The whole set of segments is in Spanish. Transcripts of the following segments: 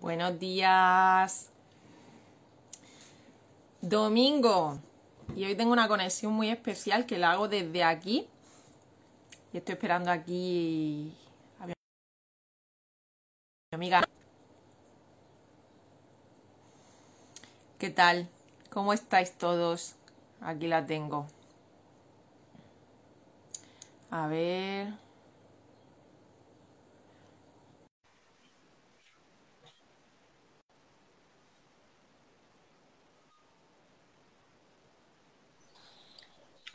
Buenos días. Domingo. Y hoy tengo una conexión muy especial que la hago desde aquí. Y estoy esperando aquí a mi amiga. ¿Qué tal? ¿Cómo estáis todos? Aquí la tengo. A ver.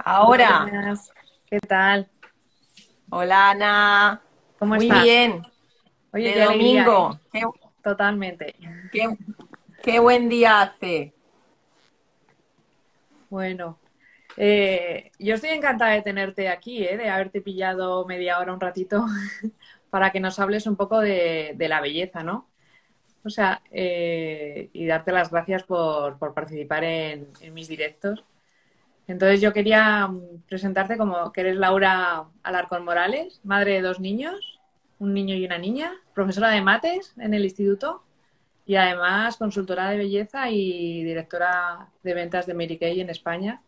Ahora. Buenas. ¿Qué tal? Hola Ana. ¿Cómo Muy estás? bien. Oye, De qué alegría, domingo. ¿eh? Qué, Totalmente. qué- qué buen día hace. Bueno, eh, yo estoy encantada de tenerte aquí, ¿eh? De haberte pillado media hora, un ratito, para que nos hables un poco de, de la belleza, ¿no? O sea, y darte las gracias por, por participar en, en mis directos. Entonces yo quería mm, presentarte como que eres Laura Alarcón Morales, madre de dos niños, un niño y una niña, profesora de mates en el instituto y además consultora de belleza y directora de ventas de Mary Kay en España.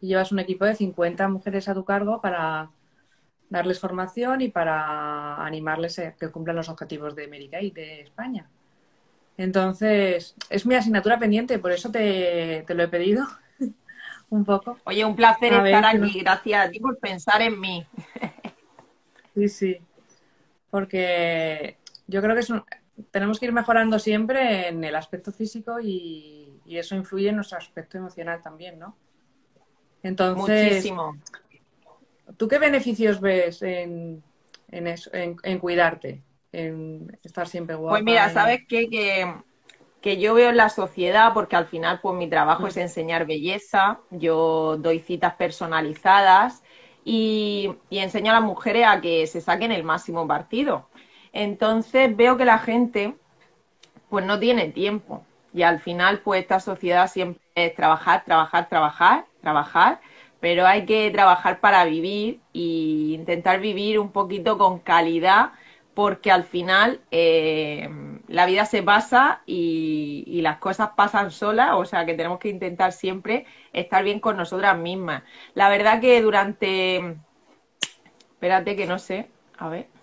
Y llevas un equipo de 50 mujeres a tu cargo para darles formación y para animarles a que cumplan los objetivos de Mary Kay de España. Entonces, es mi asignatura pendiente, por eso te, te lo he pedido un poco. Oye, un placer A estar aquí. Gracias a ti por pensar en mí. Sí, sí. Porque yo creo que es un- tenemos que ir mejorando siempre en el aspecto físico y, y eso influye en nuestro aspecto emocional también, ¿no? Entonces, Muchísimo. ¿tú qué beneficios ves en, en eso, en, en cuidarte, en estar siempre guapa? Pues mira, ¿sabes qué? Que, que yo veo en la sociedad, porque al final pues mi trabajo Mm. es enseñar belleza, yo doy citas personalizadas y, y enseño a las mujeres a que se saquen el máximo partido. Entonces veo que la gente pues no tiene tiempo y al final pues esta sociedad siempre es trabajar, trabajar, trabajar, trabajar, pero hay que trabajar para vivir e intentar vivir un poquito con calidad porque al final eh, la vida se pasa y, las cosas pasan solas, o sea que tenemos que intentar siempre estar bien con nosotras mismas. La verdad que durante... Espérate que no sé, a ver.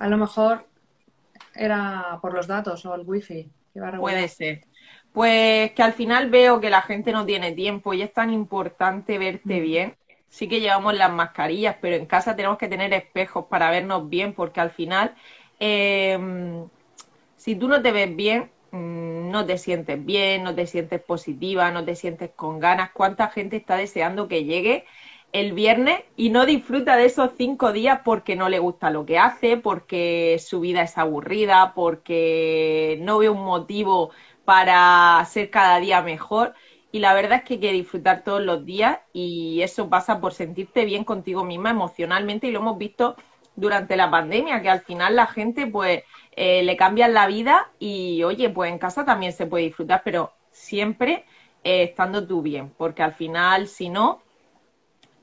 A lo mejor era por los datos o el wifi. Puede ser. Pues que al final veo que la gente no tiene tiempo y es tan importante verte Mm. bien. Sí que llevamos las mascarillas, pero en casa tenemos que tener espejos para vernos bien, porque al final, eh, si tú no te ves bien, mm, no te sientes bien, no te sientes positiva, no te sientes con ganas. ¿Cuánta gente está deseando que llegue el viernes y no disfruta de esos cinco días porque no le gusta lo que hace, porque su vida es aburrida, porque no ve un motivo para ser cada día mejor? Y la verdad es que hay que disfrutar todos los días y eso pasa por sentirte bien contigo misma emocionalmente y lo hemos visto durante la pandemia, que al final la gente pues eh, le cambian la vida y oye, pues en casa también se puede disfrutar, pero siempre eh, estando tú bien, porque al final si no,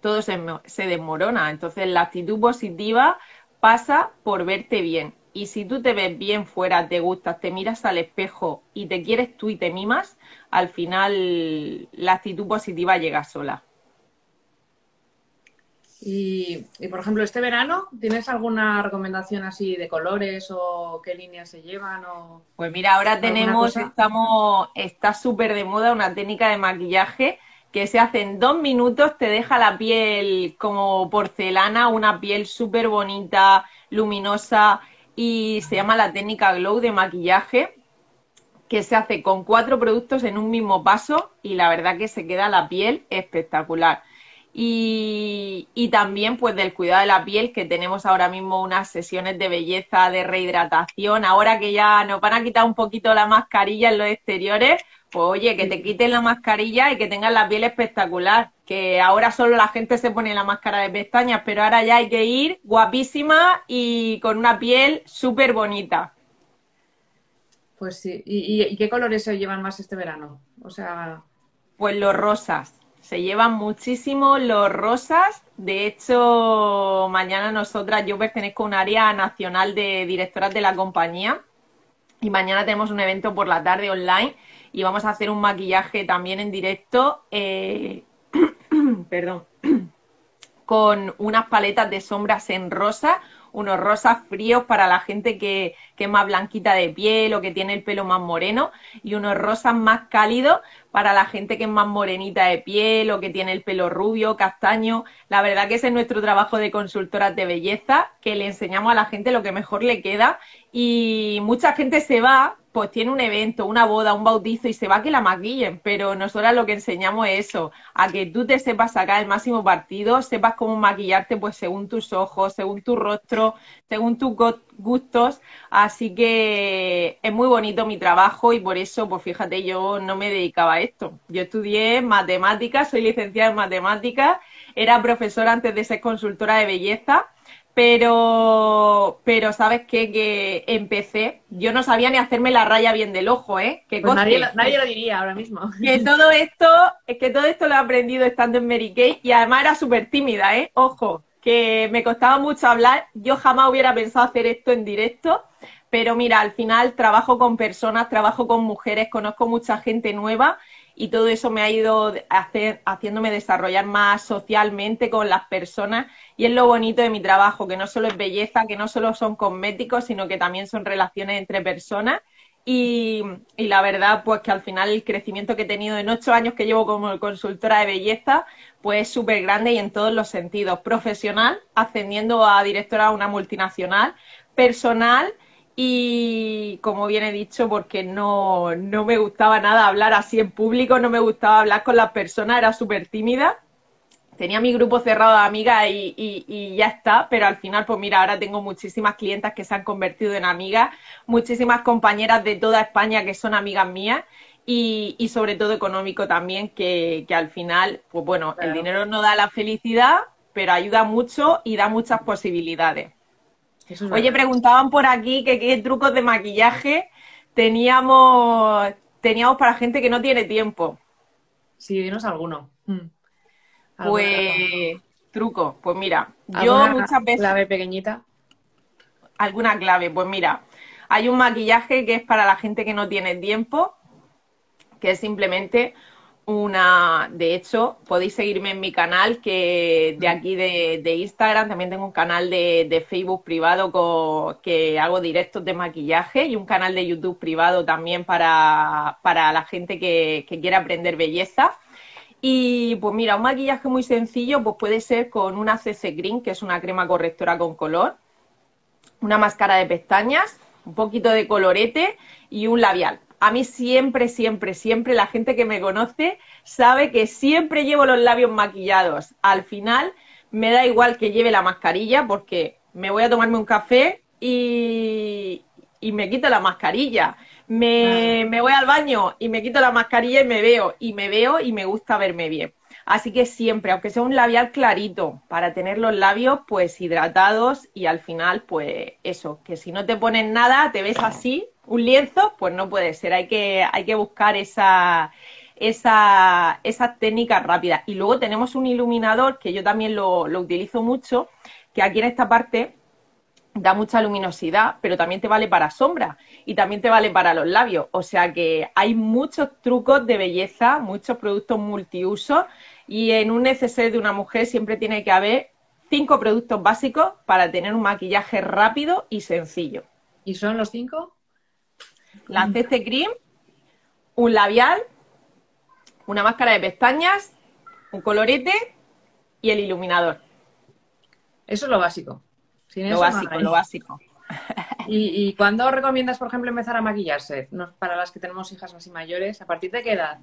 todo se, se desmorona. Entonces la actitud positiva pasa por verte bien. Y si tú te ves bien fuera, te gustas, te miras al espejo y te quieres tú y te mimas, al final la actitud positiva llega sola. Y, y, por ejemplo, este verano, ¿tienes alguna recomendación así de colores o qué líneas se llevan? O... Pues mira, ahora ¿Alguna tenemos, estamos, está súper de moda una técnica de maquillaje que se hace en dos minutos, te deja la piel como porcelana, una piel súper bonita, luminosa y se llama la técnica Glow de maquillaje que se hace con cuatro productos en un mismo paso y la verdad que se queda la piel espectacular. Y, y, también pues del cuidado de la piel, que tenemos ahora mismo unas sesiones de belleza, de rehidratación, ahora que ya nos van a quitar un poquito la mascarilla en los exteriores, pues oye, que te quiten la mascarilla y que tengas la piel espectacular. que ahora solo la gente se pone la máscara de pestañas, pero ahora ya hay que ir guapísima y con una piel súper bonita. Pues sí. ¿Y, qué colores se llevan más este verano? O sea. Pues los rosas. Se llevan muchísimo los rosas. De hecho, mañana nosotras, yo pertenezco a un área nacional de directoras de la compañía. Y mañana tenemos un evento por la tarde online y vamos a hacer un maquillaje también en directo. Eh, perdón. con unas paletas de sombras en rosa unos rosas fríos para la gente que, es más blanquita de piel o que tiene el pelo más moreno y unos rosas más cálidos para la gente que es más morenita de piel o que tiene el pelo rubio, castaño. La verdad que ese es nuestro trabajo de consultoras de belleza, que le enseñamos a la gente lo que mejor le queda y mucha gente se va pues tiene un evento, una boda, un bautizo y se va a que la maquillen, pero nosotros lo que enseñamos es eso, a que tú te sepas sacar el máximo partido, sepas cómo maquillarte pues según tus ojos, según tu rostro, según tus gustos, así que es muy bonito mi trabajo y por eso, pues fíjate, yo no me dedicaba a esto. Yo estudié matemáticas, soy licenciada en matemáticas, era profesora antes de ser consultora de belleza pero, pero ¿sabes qué? Que empecé, yo no sabía ni hacerme la raya bien del ojo, ¿eh? Que pues nadie, nadie, lo diría ahora mismo. Que todo esto, es que todo esto lo he aprendido estando en Mary Kay y además era súper tímida, ¿eh? Ojo, que me costaba mucho hablar, yo jamás hubiera pensado hacer esto en directo, pero mira, al final trabajo con personas, trabajo con mujeres, conozco mucha gente nueva y todo eso me ha ido hacer, haciéndome desarrollar más socialmente con las personas. Y es lo bonito de mi trabajo, que no solo es belleza, que no solo son cosméticos, sino que también son relaciones entre personas. Y, la verdad pues que al final el crecimiento que he tenido en ocho años que llevo como consultora de belleza pues es súper grande y en todos los sentidos, profesional, ascendiendo a directora de una multinacional, personal y como bien he dicho, porque no, no me gustaba nada hablar así en público, no me gustaba hablar con las personas, era súper tímida. Tenía mi grupo cerrado de amigas y, y, ya está, pero al final, pues mira, ahora tengo muchísimas clientas que se han convertido en amigas, muchísimas compañeras de toda España que son amigas mías y, y sobre todo económico también, que, que al final, pues bueno, el dinero no da la felicidad, pero ayuda mucho y da muchas posibilidades. Oye, preguntaban por aquí que qué trucos de maquillaje teníamos, teníamos para gente que no tiene tiempo. Sí, dinos alguno. Mm. Pues truco, pues mira, yo muchas veces... Clave pequeñita. Alguna clave, pues mira, hay un maquillaje que es para la gente que no tiene tiempo, que es simplemente una, de hecho, podéis seguirme en mi canal, que de aquí de, Instagram, también tengo un canal de, Facebook privado con, que hago directos de maquillaje y un canal de YouTube privado también para, la gente que, que quiera aprender belleza. Y pues mira, un maquillaje muy sencillo, pues puede ser con una CC Green, que es una crema correctora con color, una máscara de pestañas, un poquito de colorete y un labial a mí siempre, siempre, siempre la gente que me conoce sabe que siempre llevo los labios maquillados. Al final me da igual que lleve la mascarilla porque me voy a tomarme un café y, me quito la mascarilla. Me, me voy al baño y me quito la mascarilla y me veo, y me veo y me gusta verme bien. Así que siempre, aunque sea un labial clarito, para tener los labios pues hidratados y al final pues eso, que si no te pones nada, te ves así, un lienzo, pues no puede ser, hay que, hay que buscar esa, esa, esas técnicas rápidas. Y luego tenemos un iluminador que yo también lo, lo utilizo mucho, que aquí en esta parte da mucha luminosidad, pero también te vale para sombra y también te vale para los labios. O sea que hay muchos trucos de belleza, muchos productos multiusos y en un neceser de una mujer siempre tiene que haber cinco productos básicos para tener un maquillaje rápido y sencillo. ¿Y son los cinco? La CC Cream, un labial, una máscara de pestañas, un colorete y el iluminador. Eso es lo básico. lo básico, lo básico. ¿Y, ¿Y cuándo recomiendas, por ejemplo, empezar a maquillarse? para las que tenemos hijas así mayores, ¿a partir de qué edad?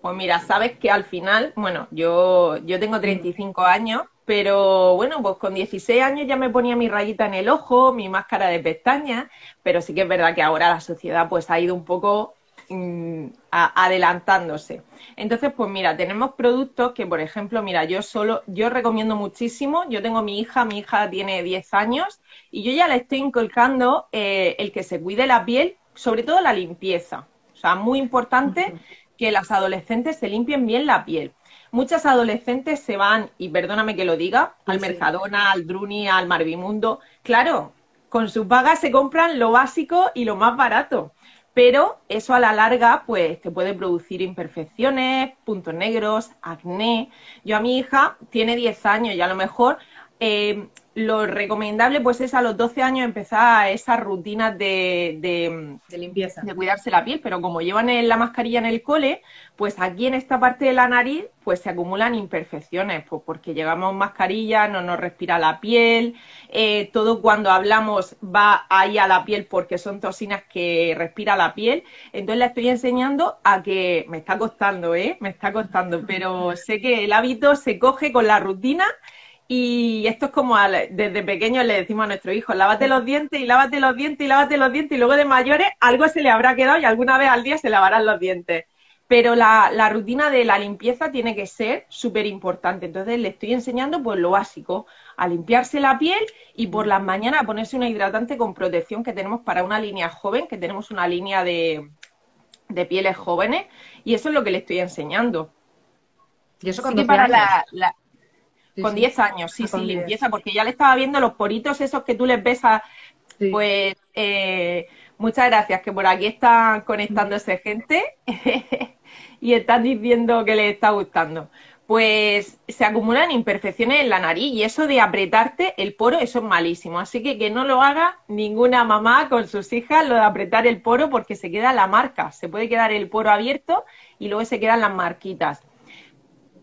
Pues mira, sabes que al final, bueno, yo, yo tengo 35 años, pero bueno, pues con 16 años ya me ponía mi rayita en el ojo, mi máscara de pestañas, pero sí que es verdad que ahora la sociedad pues ha ido un poco mm, adelantándose. Entonces, pues mira, tenemos productos que, por ejemplo, mira, yo solo, yo recomiendo muchísimo, yo tengo mi hija, mi hija tiene 10 años y yo ya le estoy inculcando eh, el que se cuide la piel, sobre todo la limpieza. O sea, muy importante que las adolescentes se limpien bien la piel. Muchas adolescentes se van, y perdóname que lo diga, al Mercadona, al Druni, al Marvimundo. Claro, con sus pagas se compran lo básico y lo más barato. Pero eso a la larga, pues, te puede producir imperfecciones, puntos negros, acné. Yo a mi hija tiene 10 años y a lo mejor eh, lo recomendable pues es a los 12 años empezar esas rutinas de, de, limpieza, de cuidarse la piel, pero como llevan la mascarilla en el cole, pues aquí en esta parte de la nariz pues se acumulan imperfecciones, pues porque llevamos mascarilla, no nos respira la piel, eh, todo cuando hablamos va ahí a la piel porque son toxinas que respira la piel, entonces le estoy enseñando a que me está costando, ¿eh? Me está costando, pero sé que el hábito se coge con la rutina y esto es como desde pequeños le decimos a nuestro hijo, lávate los dientes y lávate los dientes y lávate los dientes y luego de mayores algo se le habrá quedado y alguna vez al día se lavarán los dientes. Pero la, rutina de la limpieza tiene que ser súper importante. Entonces le estoy enseñando pues lo básico, a limpiarse la piel y por las mañanas a ponerse una hidratante con protección que tenemos para una línea joven, que tenemos una línea de, pieles jóvenes y eso es lo que le estoy enseñando. Y eso cuando para la, con 10 años, sí, ah, sí, limpieza, porque ya le estaba viendo los poritos esos que tú les ves a... Pues eh, muchas gracias, que por aquí están conectándose gente y están diciendo que les está gustando. Pues se acumulan imperfecciones en la nariz y eso de apretarte el poro, eso es malísimo. Así que que no lo haga ninguna mamá con sus hijas, lo de apretar el poro, porque se queda la marca. Se puede quedar el poro abierto y luego se quedan las marquitas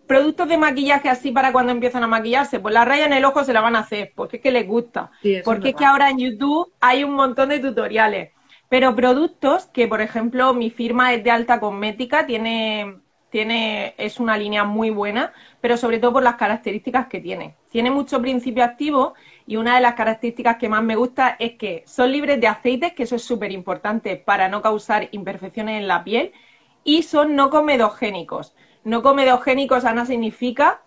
productos de maquillaje así para cuando empiezan a maquillarse, pues la raya en el ojo se la van a hacer, porque es que les gusta. porque es, que ahora en YouTube hay un montón de tutoriales. Pero productos que, por ejemplo, mi firma es de alta cosmética, tiene, tiene, es una línea muy buena, pero sobre todo por las características que tiene. Tiene mucho principio activo y una de las características que más me gusta es que son libres de aceites, que eso es súper importante para no causar imperfecciones en la piel, y son no comedogénicos. No comedogénico, sana significa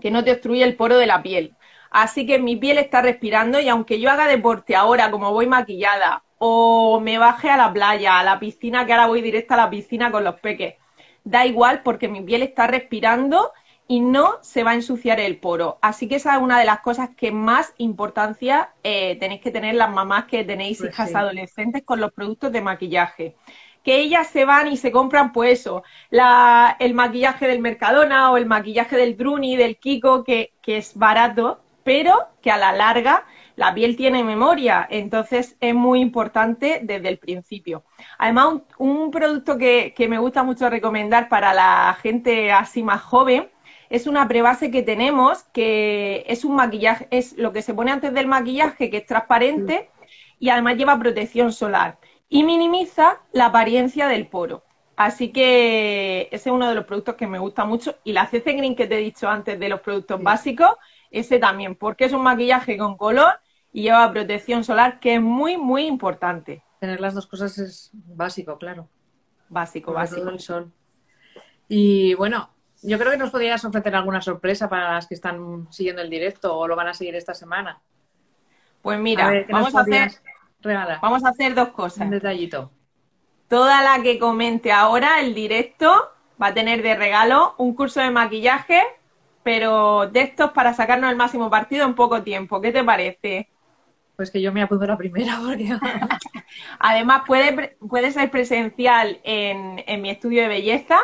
que no te obstruye el poro de la piel. Así que mi piel está respirando y aunque yo haga deporte ahora, como voy maquillada, o me baje a la playa, a la piscina, que ahora voy directa a la piscina con los peques, da igual porque mi piel está respirando y no se va a ensuciar el poro. Así que esa es una de las cosas que más importancia eh, tenéis que tener las mamás que tenéis pues hijas adolescentes con los productos de maquillaje que ellas se van y se compran, pues eso, el maquillaje del Mercadona o el maquillaje del Druni, del Kiko, que, es barato, pero que a la larga la piel tiene memoria, entonces es muy importante desde el principio. Además, un, producto que, que, me gusta mucho recomendar para la gente así más joven es una prebase que tenemos, que es un maquillaje, es lo que se pone antes del maquillaje, que es transparente y además lleva protección solar y minimiza la apariencia del poro. Así que ese es uno de los productos que me gusta mucho. Y la CC Green que te he dicho antes de los productos básicos, ese también, porque es un maquillaje con color y lleva protección solar, que es muy, muy importante. Tener las dos cosas es básico, claro. Básico, básico. El sol. Y bueno, yo creo que nos podrías ofrecer alguna sorpresa para las que están siguiendo el directo o lo van a seguir esta semana. Pues mira, vamos a hacer Vamos a hacer dos cosas. Un detallito. Toda la que comente ahora el directo va a tener de regalo un curso de maquillaje, pero de estos para sacarnos el máximo partido en poco tiempo. ¿Qué te parece? Pues que yo me apunto la primera porque... Además puede, puede ser presencial en, en mi estudio de belleza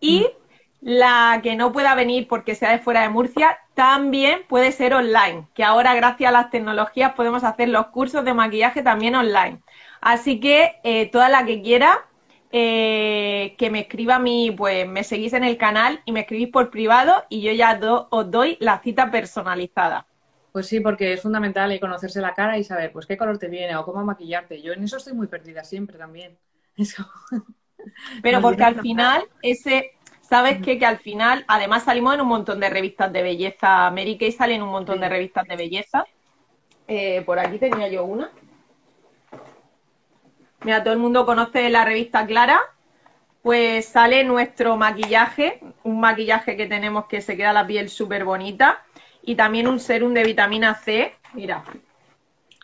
y mm. La que no pueda venir porque sea de fuera de Murcia también puede ser online, que ahora gracias a las tecnologías podemos hacer los cursos de maquillaje también online. Así que eh, toda la que quiera eh, que me escriba a mí, pues me seguís en el canal y me escribís por privado y yo ya os doy la cita personalizada. Pues sí, porque es fundamental conocerse la cara y saber pues qué color te viene o cómo maquillarte. Yo en eso estoy muy perdida siempre también. Eso. Pero porque al final ese ¿Sabes qué? Que al final, además salimos en un montón de revistas de belleza. América y sale en un montón de revistas de belleza. Eh, por aquí tenía yo una. mira, todo el mundo conoce la revista Clara, pues sale nuestro maquillaje, un maquillaje que tenemos que se queda la piel súper bonita y también un serum de vitamina C, mira,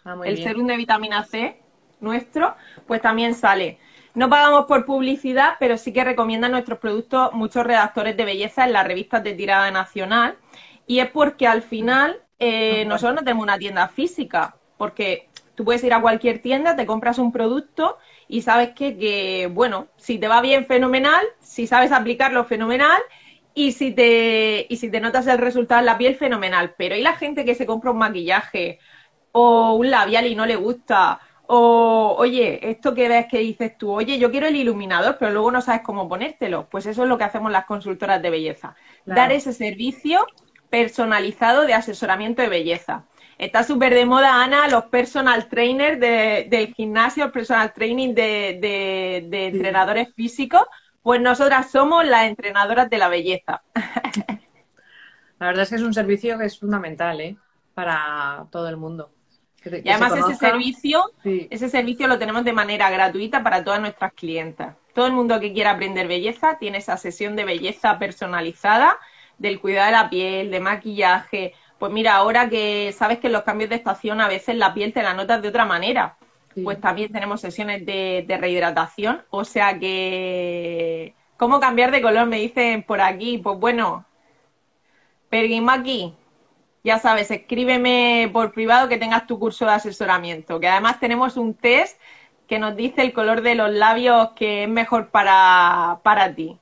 ah, el serum de vitamina C nuestro, pues también sale. No pagamos por publicidad, pero sí que recomiendan nuestros productos muchos redactores de belleza en las revistas de tirada nacional. Y es porque al final eh, nosotros no tenemos una tienda física, porque tú puedes ir a cualquier tienda, te compras un producto y sabes que, que, bueno, si te va bien, fenomenal, si sabes aplicarlo, fenomenal, y si te, y si te notas el resultado en la piel, fenomenal. Pero hay la gente que se compra un maquillaje o un labial y no le gusta, o oye, esto que ves que dices tú, oye, yo quiero el iluminador, pero luego no sabes cómo ponértelo. Pues eso es lo que hacemos las consultoras de belleza. Dar ese servicio personalizado de asesoramiento de belleza. Está súper de moda, Ana, los personal trainers del gimnasio, el personal training de, entrenadores físicos. Pues nosotras somos las entrenadoras de la belleza. La verdad es que es un servicio que es fundamental ¿eh? para todo el mundo. Y además ese servicio, ese servicio lo tenemos de manera gratuita para todas nuestras clientas. Todo el mundo que quiera aprender belleza tiene esa sesión de belleza personalizada, del cuidado de la piel, de maquillaje, pues mira, ahora que sabes que en los cambios de estación a veces la piel te la notas de otra manera, pues también tenemos sesiones de, rehidratación, o sea que... ¿Cómo cambiar de color? Me dicen por aquí. Pues bueno, Perguimaki, ya sabes, escríbeme por privado que tengas tu curso de asesoramiento, que además tenemos un test que nos dice el color de los labios que es mejor para, para ti.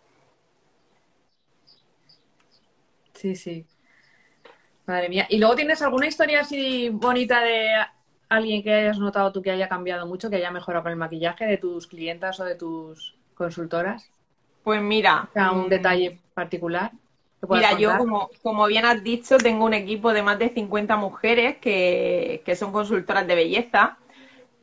Sí, sí. Madre mía. ¿Y luego tienes alguna historia así bonita de alguien que hayas notado tú que haya cambiado mucho, que haya mejorado con el maquillaje de tus clientas o de tus consultoras? Pues mira. un mm, detalle particular. Mira, yo como, como bien has dicho, tengo un equipo de más de 50 mujeres que, que son consultoras de belleza.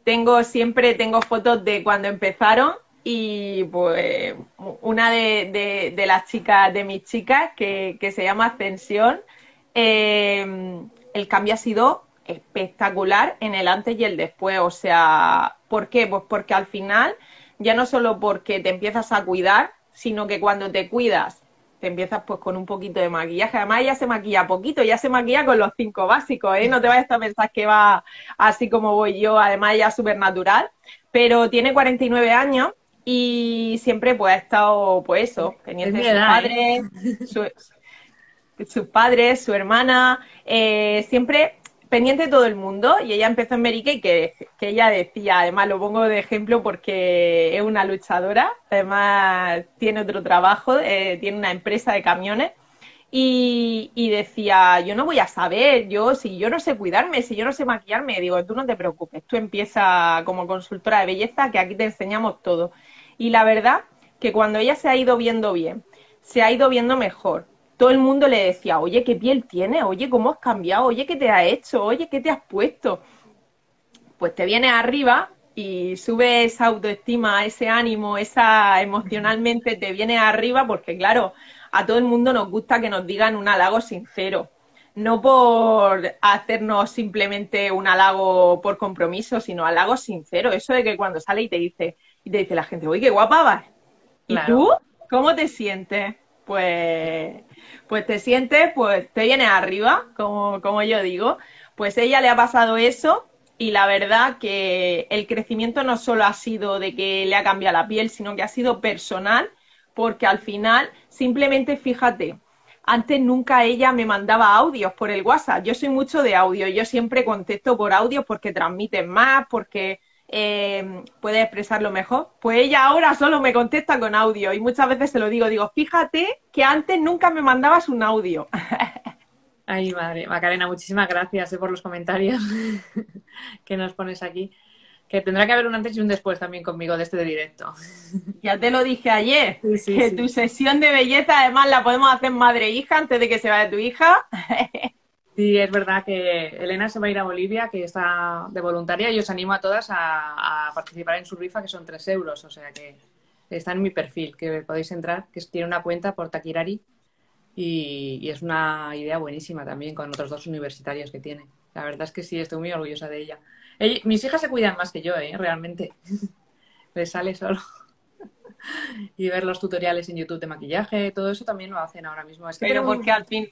Tengo siempre tengo fotos de cuando empezaron y pues una de, de, las chicas, de mis chicas, que, que se llama Ascensión, eh, el cambio ha sido espectacular en el antes y el después. O sea, ¿por qué? Pues porque al final, ya no solo porque te empiezas a cuidar, sino que cuando te cuidas, te empiezas pues con un poquito de maquillaje. Además, ella se maquilla poquito, ya se maquilla con los cinco básicos, ¿eh? No te vayas a pensar que va así como voy yo. Además, ella es súper natural, pero tiene 49 años y siempre pues ha estado, pues eso, pendiente de sus ¿eh? padres, sus padres, su hermana, eh, siempre pendiente de todo el mundo. Y ella empezó en Merique y que, ella decía, además lo pongo de ejemplo porque es una luchadora, además tiene otro trabajo, eh, tiene una empresa de camiones. Y, y, decía, yo no voy a saber, yo si yo no sé cuidarme, si yo no sé maquillarme, digo, tú no te preocupes, tú empieza como consultora de belleza, que aquí te enseñamos todo. Y la verdad que cuando ella se ha ido viendo bien, se ha ido viendo mejor, todo el mundo le decía, oye, ¿qué piel tienes? Oye, ¿cómo has cambiado? Oye, ¿qué te ha hecho? Oye, ¿qué te has puesto? Pues te vienes arriba y sube esa autoestima, ese ánimo, esa emocionalmente te viene arriba porque claro, a todo el mundo nos gusta que nos digan un halago sincero. No por hacernos simplemente un halago por compromiso, sino halago sincero. Eso de que cuando sale y te dice, y te dice la gente, oye, qué guapa vas. ¿Y tú? ¿Cómo te sientes? Pues pues te sientes, pues te vienes arriba, como, como yo digo. Pues ella le ha pasado eso y la verdad que el crecimiento no solo ha sido de que le ha cambiado la piel, sino que ha sido personal, porque al final, simplemente fíjate, antes nunca ella me mandaba audios por el WhatsApp. Yo soy mucho de audio, yo siempre contesto por audio porque transmiten más, porque eh, puede expresarlo mejor. Pues ella ahora solo me contesta con audio y muchas veces se lo digo, digo, fíjate que antes nunca me mandabas un audio. Ay, madre, Macarena, muchísimas gracias eh, por los comentarios que nos pones aquí. Que tendrá que haber un antes y un después también conmigo de este directo. Ya te lo dije ayer, que tu sesión de belleza además la podemos hacer madre e hija antes de que se vaya tu hija. Sí, es verdad que Elena se va a ir a Bolivia, que está de voluntaria, y os animo a todas a, participar en su rifa, que son 3 euros, o sea que está en mi perfil, que podéis entrar, que tiene una cuenta por Takirari, y, es una idea buenísima también con otros dos universitarios que tiene. La verdad es que sí, estoy muy orgullosa de ella. mis hijas se cuidan más que yo, ¿eh? realmente. le sale solo. y ver los tutoriales en YouTube de maquillaje, todo eso también lo hacen ahora mismo. Pero porque al fin,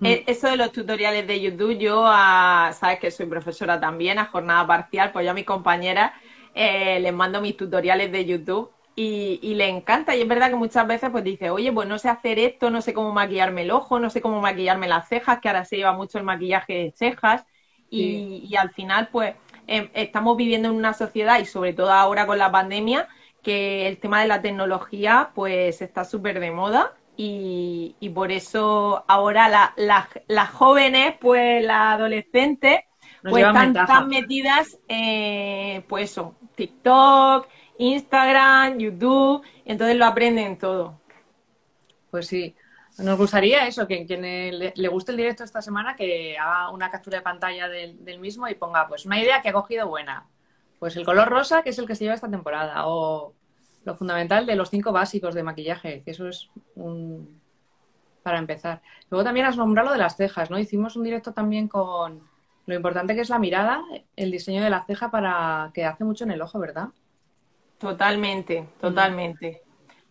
eso de los tutoriales de YouTube, yo, a, sabes que soy profesora también, a jornada parcial, pues yo a mis compañeras eh, les mando mis tutoriales de YouTube y, y, le encanta. Y es verdad que muchas veces pues dice, oye, pues no sé hacer esto, no sé cómo maquillarme el ojo, no sé cómo maquillarme las cejas, que ahora se lleva mucho el maquillaje de cejas. Y, al final, pues, em, estamos viviendo en una sociedad y sobre todo ahora con la pandemia, que el tema de la tecnología, pues, está súper de moda. Y, y, por eso ahora las jóvenes, pues las adolescentes, pues están tan metidas, eh, pues eso, TikTok, Instagram, YouTube, entonces lo aprenden todo. Pues sí, nos gustaría eso, que quien le, guste el directo esta semana, que haga una captura de pantalla del, mismo y ponga pues una idea que ha cogido buena. Pues el color rosa, que es el que se lleva esta temporada, o lo fundamental de los cinco básicos de maquillaje, que eso es un... para empezar. Luego también has nombrado lo de las cejas, ¿no? Hicimos un directo también con lo importante que es la mirada, el diseño de la ceja para que hace mucho en el ojo, ¿verdad? Totalmente, mm. totalmente.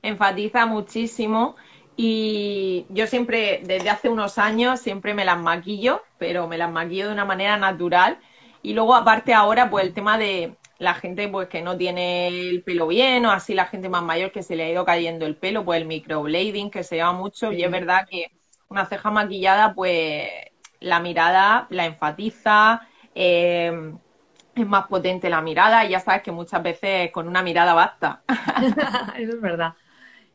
Enfatiza muchísimo y yo siempre, desde hace unos años, siempre me las maquillo, pero me las maquillo de una manera natural. Y luego, aparte ahora, pues el tema de la gente pues que no tiene el pelo bien o así la gente más mayor que se le ha ido cayendo el pelo, pues el microblading que se llama mucho y es verdad que una ceja maquillada pues la mirada la enfatiza, eh, es más potente la mirada y ya sabes que muchas veces con una mirada basta. Eso es verdad.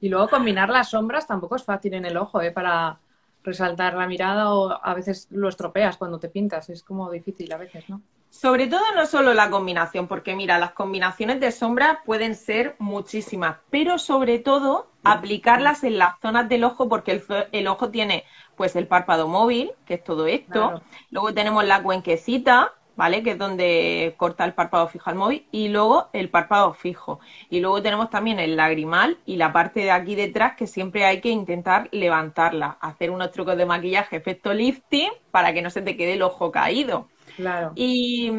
Y luego combinar las sombras tampoco es fácil en el ojo, ¿eh? Para resaltar la mirada o a veces lo estropeas cuando te pintas, es como difícil a veces, ¿no? Sobre todo no solo la combinación, porque mira, las combinaciones de sombras pueden ser muchísimas, pero sobre todo aplicarlas en las zonas del ojo, porque el, ojo tiene pues el párpado móvil, que es todo esto, luego tenemos la cuenquecita, ¿vale? Que es donde corta el párpado fijo al móvil y luego el párpado fijo. Y luego tenemos también el lagrimal y la parte de aquí detrás que siempre hay que intentar levantarla, hacer unos trucos de maquillaje, efecto lifting, para que no se te quede el ojo caído. Claro. Y,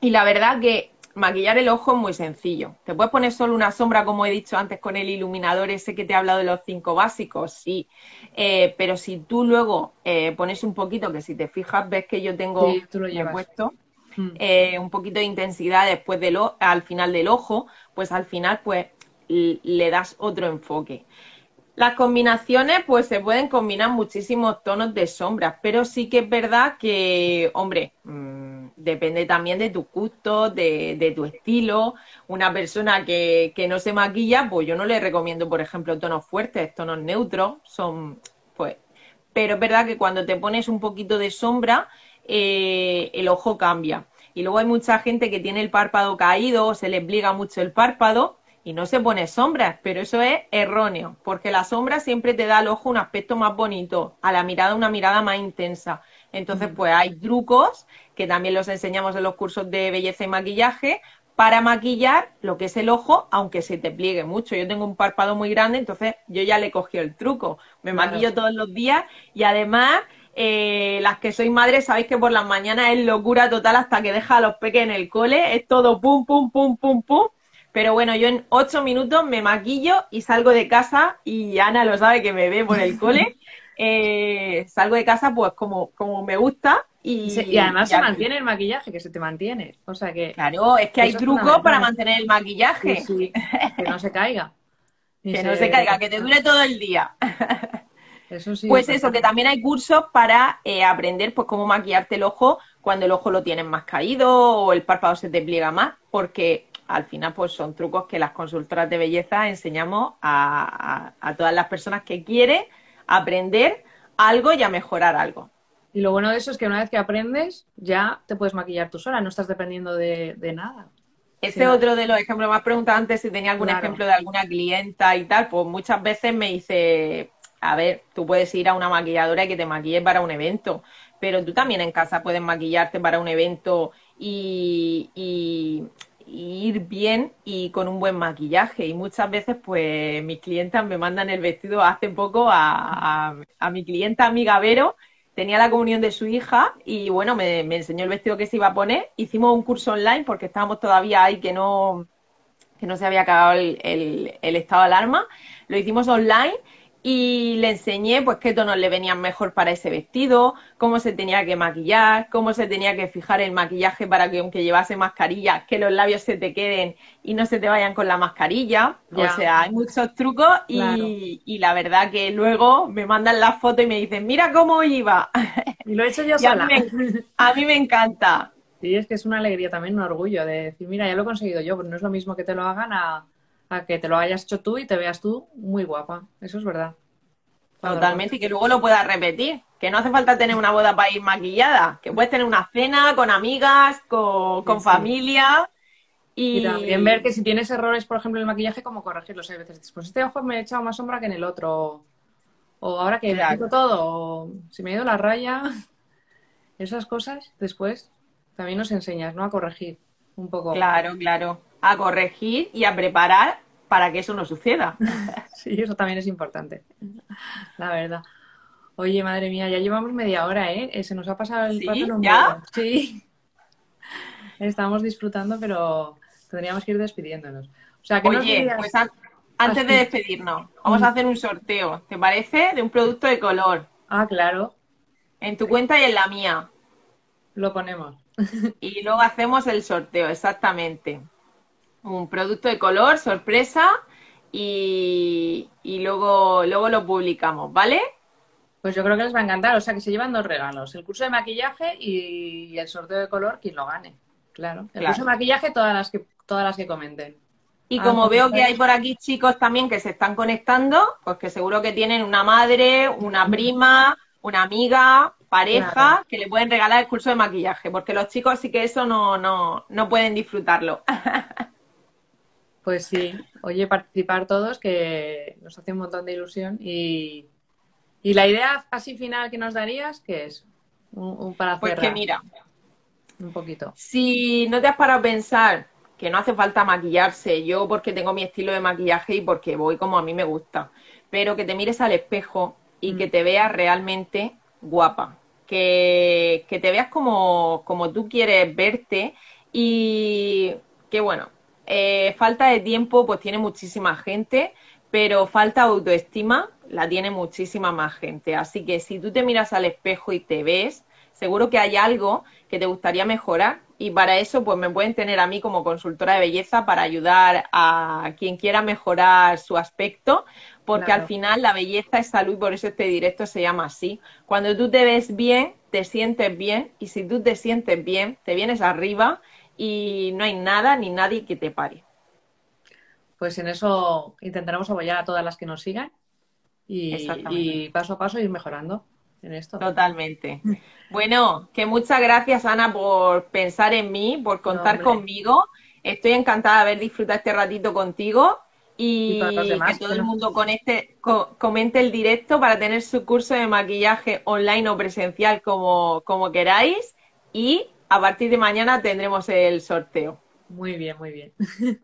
y la verdad que maquillar el ojo es muy sencillo. Te puedes poner solo una sombra, como he dicho antes, con el iluminador ese que te he hablado de los cinco básicos, sí. Eh, pero si tú luego eh, pones un poquito, que si te fijas, ves que yo tengo puesto mm. eh, un poquito de intensidad después del al final del ojo, pues al final pues le das otro enfoque. Las combinaciones, pues se pueden combinar muchísimos tonos de sombras, pero sí que es verdad que, hombre, mm, depende también de tu gusto, de, de, tu estilo. Una persona que, que, no se maquilla, pues yo no le recomiendo, por ejemplo, tonos fuertes, tonos neutros, son, pues, pero es verdad que cuando te pones un poquito de sombra, eh, el ojo cambia. Y luego hay mucha gente que tiene el párpado caído o se le pliega mucho el párpado y no se pone sombras, pero eso es erróneo, porque la sombra siempre te da al ojo un aspecto más bonito, a la mirada una mirada más intensa. Entonces, pues hay trucos que también los enseñamos en los cursos de belleza y maquillaje para maquillar lo que es el ojo, aunque se te pliegue mucho. Yo tengo un párpado muy grande, entonces yo ya le cogí el truco. Me maquillo todos los días y además eh, las que sois madres sabéis que por las mañanas es locura total hasta que deja a los peques en el cole, es todo pum, pum, pum, pum, pum. Pero bueno, yo en ocho minutos me maquillo y salgo de casa y Ana lo sabe que me ve por el cole. Eh, salgo de casa pues como, como me gusta y, y además se mantiene el maquillaje, que se te mantiene. O sea que. Claro, es que hay trucos para mantener el maquillaje. que no se caiga. que no se caiga, que te dure todo el día. Eso sí, pues eso, que también hay cursos para eh, aprender pues cómo maquillarte el ojo cuando el ojo lo tienes más caído o el párpado se te pliega más, porque al final pues son trucos que las consultoras de belleza enseñamos a, todas las personas que quieren aprender algo y a mejorar algo. Y lo bueno de eso es que una vez que aprendes, ya te puedes maquillar tú sola, no estás dependiendo de, nada. Este otro de los ejemplos, me has preguntado antes si tenía algún ejemplo de alguna clienta y tal, pues muchas veces me dice, a ver, tú puedes ir a una maquilladora y que te maquille para un evento, pero tú también en casa puedes maquillarte para un evento y, ir bien y con un buen maquillaje. Y muchas veces, pues, mis clientas me mandan el vestido. Hace poco a, a, mi clienta amiga Vero, tenía la comunión de su hija y bueno, me, me, enseñó el vestido que se iba a poner. Hicimos un curso online porque estábamos todavía ahí que no, que no se había acabado el, el estado de alarma. Lo hicimos online y le enseñé pues qué tonos le venían mejor para ese vestido, cómo se tenía que maquillar, cómo se tenía que fijar el maquillaje para que aunque llevase mascarilla, que los labios se te queden y no se te vayan con la mascarilla. O sea, hay muchos trucos y, la verdad que luego me mandan la foto y me dicen, mira cómo iba. Y lo he hecho yo sola. A mí, me, encanta. Sí, es que es una alegría también, un orgullo de decir, mira, ya lo he conseguido yo, pero no es lo mismo que te lo hagan a a que te lo hayas hecho tú y te veas tú muy guapa. Eso es verdad. Totalmente, y que luego lo puedas repetir. Que no hace falta tener una boda para ir maquillada, que puedes tener una cena con amigas, con, familia. Y... también ver que si tienes errores, por ejemplo, en el maquillaje, cómo corregirlos. Hay veces, pues este ojo me he echado más sombra que en el otro. O ahora que me quito todo, o si me he ido la raya. Esas cosas después también nos enseñas, ¿no? A corregir un poco. Claro, claro a corregir y a preparar para que eso no suceda. Sí, eso también es importante, la verdad. Oye, madre mía, ya llevamos media hora, ¿eh? eh se nos ha pasado el ¿Sí? ¿Ya? Sí. Estamos disfrutando, pero tendríamos que ir despidiéndonos. O sea, que Oye, pues antes de despedirnos, vamos a hacer un sorteo, ¿te parece? De un producto de color. Ah, claro. En tu cuenta y en la mía. Lo ponemos. Y luego hacemos el sorteo, exactamente un producto de color, sorpresa, y, luego, luego lo publicamos, ¿vale? Pues yo creo que les va a encantar, o sea que se llevan dos regalos, el curso de maquillaje y el sorteo de color, quien lo gane. Claro. El curso de maquillaje, todas las que, todas las que comenten. Y ah, como pues veo que hay por aquí chicos también que se están conectando, pues que seguro que tienen una madre, una prima, una amiga, pareja, que le pueden regalar el curso de maquillaje, porque los chicos sí que eso no, no, no pueden disfrutarlo. Pues sí, oye, participar todos, que nos hace un montón de ilusión. Y, la idea así final que nos darías, ¿qué es? Un, para Pues que mira, un poquito. Si no te has parado a pensar que no hace falta maquillarse, yo porque tengo mi estilo de maquillaje y porque voy como a mí me gusta, pero que te mires al espejo y mm. que te veas realmente guapa, que, que te veas como, como tú quieres verte y que bueno, eh, falta de tiempo, pues tiene muchísima gente, pero falta autoestima la tiene muchísima más gente. Así que si tú te miras al espejo y te ves, seguro que hay algo que te gustaría mejorar y para eso pues me pueden tener a mí como consultora de belleza para ayudar a quien quiera mejorar su aspecto, porque al final la belleza es salud y por eso este directo se llama así. Cuando tú te ves bien, te sientes bien y si tú te sientes bien, te vienes arriba y no hay nada ni nadie que te pare. Pues en eso intentaremos apoyar a todas las que nos sigan y, paso a paso ir mejorando en esto. Totalmente. Bueno, que muchas gracias Ana por pensar en mí, por contar conmigo. Estoy encantada de haber disfrutado este ratito contigo y, que todo el mundo este comente el directo para tener su curso de maquillaje online o presencial como, como queráis y a partir de mañana tendremos el sorteo. Muy bien, muy bien.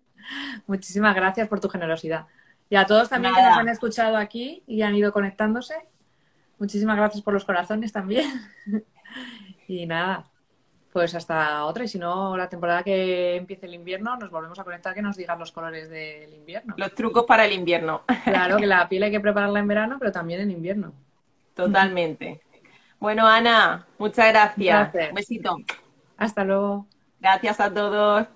Muchísimas gracias por tu generosidad. Y a todos también que nos han escuchado aquí y han ido conectándose. Muchísimas gracias por los corazones también. y nada, pues hasta otra. Y si no, la temporada que empiece el invierno, nos volvemos a conectar que nos digan los colores del invierno. Los trucos para el invierno. claro, que la piel hay que prepararla en verano, pero también en invierno. Totalmente. Bueno, Ana, muchas gracias. Un besito. Hasta luego. Gracias a todos.